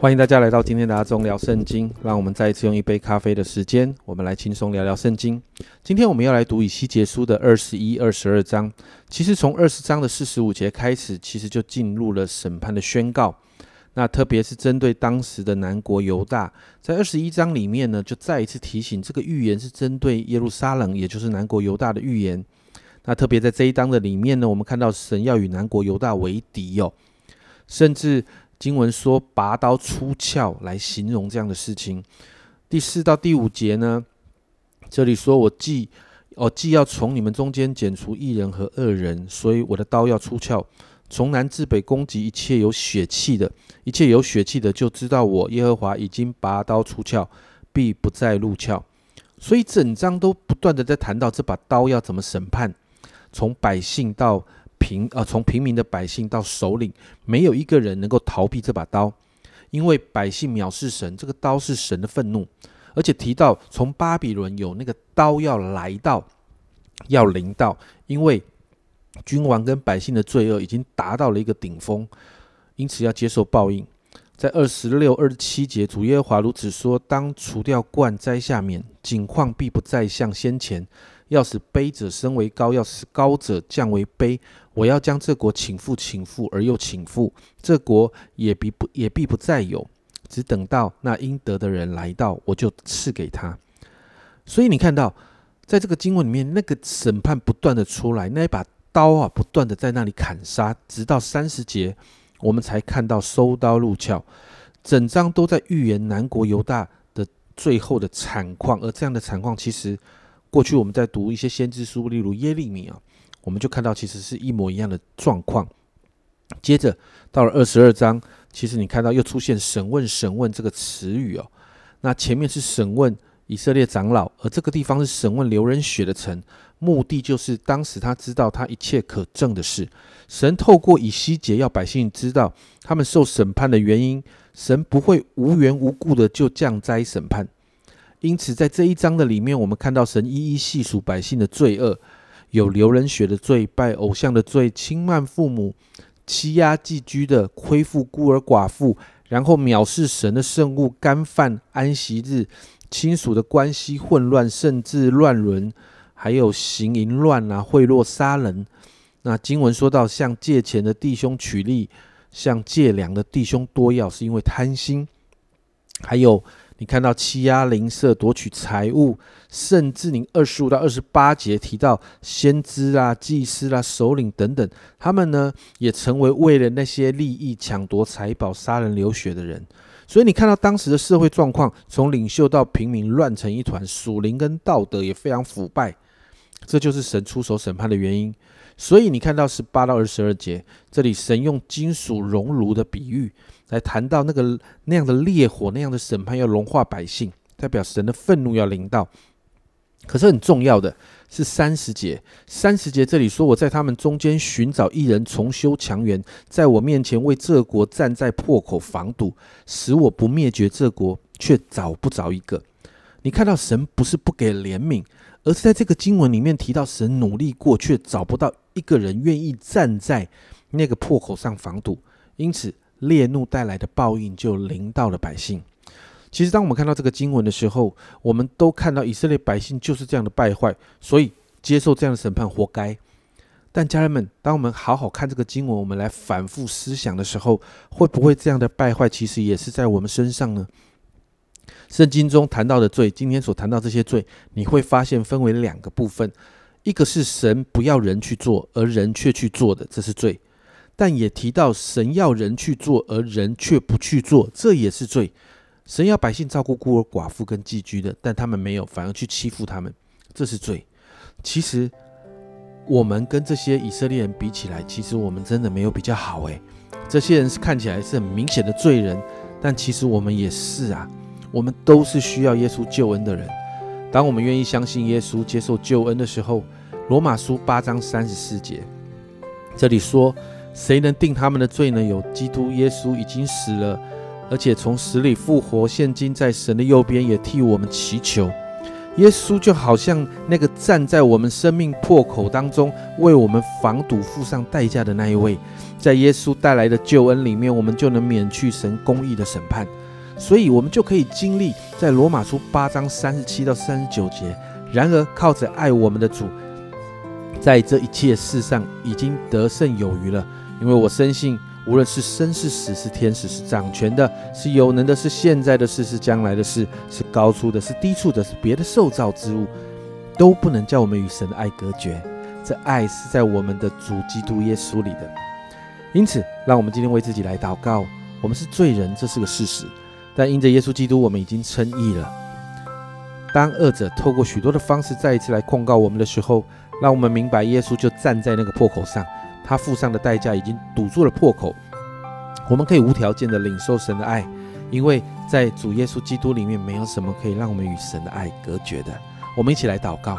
欢迎大家来到今天的阿忠聊圣经。让我们再一次用一杯咖啡的时间，我们来轻松聊聊圣经。今天我们要来读以西结书的二十一、二十二章。其实从二十章的四十五节开始，其实就进入了审判的宣告。那特别是针对当时的南国犹大，在二十一章里面呢，就再一次提醒这个预言是针对耶路撒冷，也就是南国犹大的预言。那特别在这一章的里面呢，我们看到神要与南国犹大为敌哦，甚至。经文说“拔刀出鞘”来形容这样的事情。第四到第五节呢，这里说我既哦既要从你们中间剪除一人和恶人，所以我的刀要出鞘，从南至北攻击一切有血气的，一切有血气的，就知道我耶和华已经拔刀出鞘，必不再入鞘。所以整章都不断的在谈到这把刀要怎么审判，从百姓到。平啊，从平民的百姓到首领，没有一个人能够逃避这把刀，因为百姓藐视神，这个刀是神的愤怒。而且提到从巴比伦有那个刀要来到，要临到，因为君王跟百姓的罪恶已经达到了一个顶峰，因此要接受报应。在二十六、二十七节，主耶和华如此说：当除掉冠摘下面，景况必不再像先前。要使卑者升为高，要使高者降为卑。我要将这国倾覆，倾覆而又倾覆，这国也必不也必不再有。只等到那应得的人来到，我就赐给他。所以你看到，在这个经文里面，那个审判不断的出来，那一把刀啊，不断的在那里砍杀，直到三十节，我们才看到收刀入鞘。整章都在预言南国犹大的最后的惨况，而这样的惨况其实。过去我们在读一些先知书，例如耶利米啊，我们就看到其实是一模一样的状况。接着到了二十二章，其实你看到又出现“审问”“审问”这个词语哦。那前面是审问以色列长老，而这个地方是审问流人血的城，目的就是当时他知道他一切可证的事。神透过以西结要百姓知道他们受审判的原因，神不会无缘无故的就降灾审判。因此，在这一章的里面，我们看到神一一细数百姓的罪恶，有流人血的罪、拜偶像的罪、轻慢父母、欺压寄居的、亏负孤儿寡妇，然后藐视神的圣物、干犯安息日、亲属的关系混乱，甚至乱伦，还有行淫乱啊、贿赂杀人。那经文说到，向借钱的弟兄取利，向借粮的弟兄多要，是因为贪心，还有。你看到欺压邻舍、夺取财物，甚至你二十五到二十八节提到先知啊、祭司啦、首领等等，他们呢也成为为了那些利益抢夺财宝、杀人流血的人。所以你看到当时的社会状况，从领袖到平民乱成一团，属灵跟道德也非常腐败，这就是神出手审判的原因。所以你看到十八到二十二节，这里神用金属熔炉的比喻。来谈到那个那样的烈火那样的审判要融化百姓，代表神的愤怒要临到。可是很重要的是三十节，三十节这里说：“我在他们中间寻找一人重修墙垣，在我面前为这国站在破口防堵，使我不灭绝这国，却找不着一个。”你看到神不是不给怜悯，而是在这个经文里面提到神努力过，却找不到一个人愿意站在那个破口上防堵，因此。烈怒带来的报应就临到了百姓。其实，当我们看到这个经文的时候，我们都看到以色列百姓就是这样的败坏，所以接受这样的审判活该。但家人们，当我们好好看这个经文，我们来反复思想的时候，会不会这样的败坏其实也是在我们身上呢？圣经中谈到的罪，今天所谈到这些罪，你会发现分为两个部分：一个是神不要人去做，而人却去做的，这是罪。但也提到神要人去做，而人却不去做，这也是罪。神要百姓照顾孤儿寡妇跟寄居的，但他们没有，反而去欺负他们，这是罪。其实我们跟这些以色列人比起来，其实我们真的没有比较好诶。这些人是看起来是很明显的罪人，但其实我们也是啊。我们都是需要耶稣救恩的人。当我们愿意相信耶稣、接受救恩的时候，罗马书八章三十四节这里说。谁能定他们的罪呢？有基督耶稣已经死了，而且从死里复活，现今在神的右边，也替我们祈求。耶稣就好像那个站在我们生命破口当中为我们防堵、付上代价的那一位，在耶稣带来的救恩里面，我们就能免去神公义的审判，所以我们就可以经历在罗马书八章三十七到三十九节。然而，靠着爱我们的主，在这一切事上已经得胜有余了，因为我深信。无论是生是死，是天使，是掌权的，是有能的，是现在的事，是将来的事，是高处的，是低处的，是别的受造之物，都不能叫我们与神的爱隔绝。这爱是在我们的主基督耶稣里的。因此，让我们今天为自己来祷告。我们是罪人，这是个事实，但因着耶稣基督，我们已经称义了。当恶者透过许多的方式再一次来控告我们的时候，让我们明白，耶稣就站在那个破口上。他付上的代价已经堵住了破口，我们可以无条件的领受神的爱，因为在主耶稣基督里面没有什么可以让我们与神的爱隔绝的。我们一起来祷告，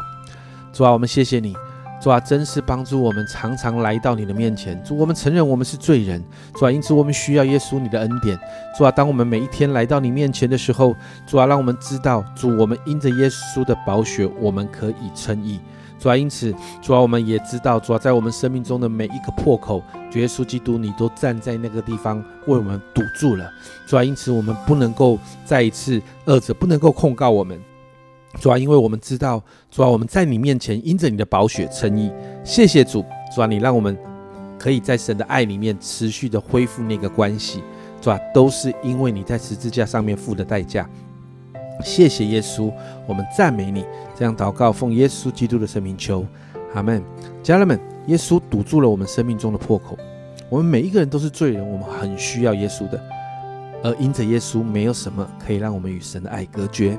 主啊，我们谢谢你，主啊，真是帮助我们常常来到你的面前。主，我们承认我们是罪人，主啊，因此我们需要耶稣你的恩典。主啊，当我们每一天来到你面前的时候，主啊，让我们知道，主，我们因着耶稣的宝血，我们可以称义。主啊，因此，主啊，我们也知道，主啊，在我们生命中的每一个破口，主耶稣基督，你都站在那个地方为我们堵住了。主啊，因此，我们不能够再一次恶者不能够控告我们。主啊，因为我们知道，主啊，我们在你面前因着你的宝血称义。谢谢主，主啊，你让我们可以在神的爱里面持续的恢复那个关系。主啊，都是因为你在十字架上面付的代价。谢谢耶稣，我们赞美你。这样祷告，奉耶稣基督的圣名求，阿门。家人们，耶稣堵住了我们生命中的破口。我们每一个人都是罪人，我们很需要耶稣的。而因着耶稣，没有什么可以让我们与神的爱隔绝。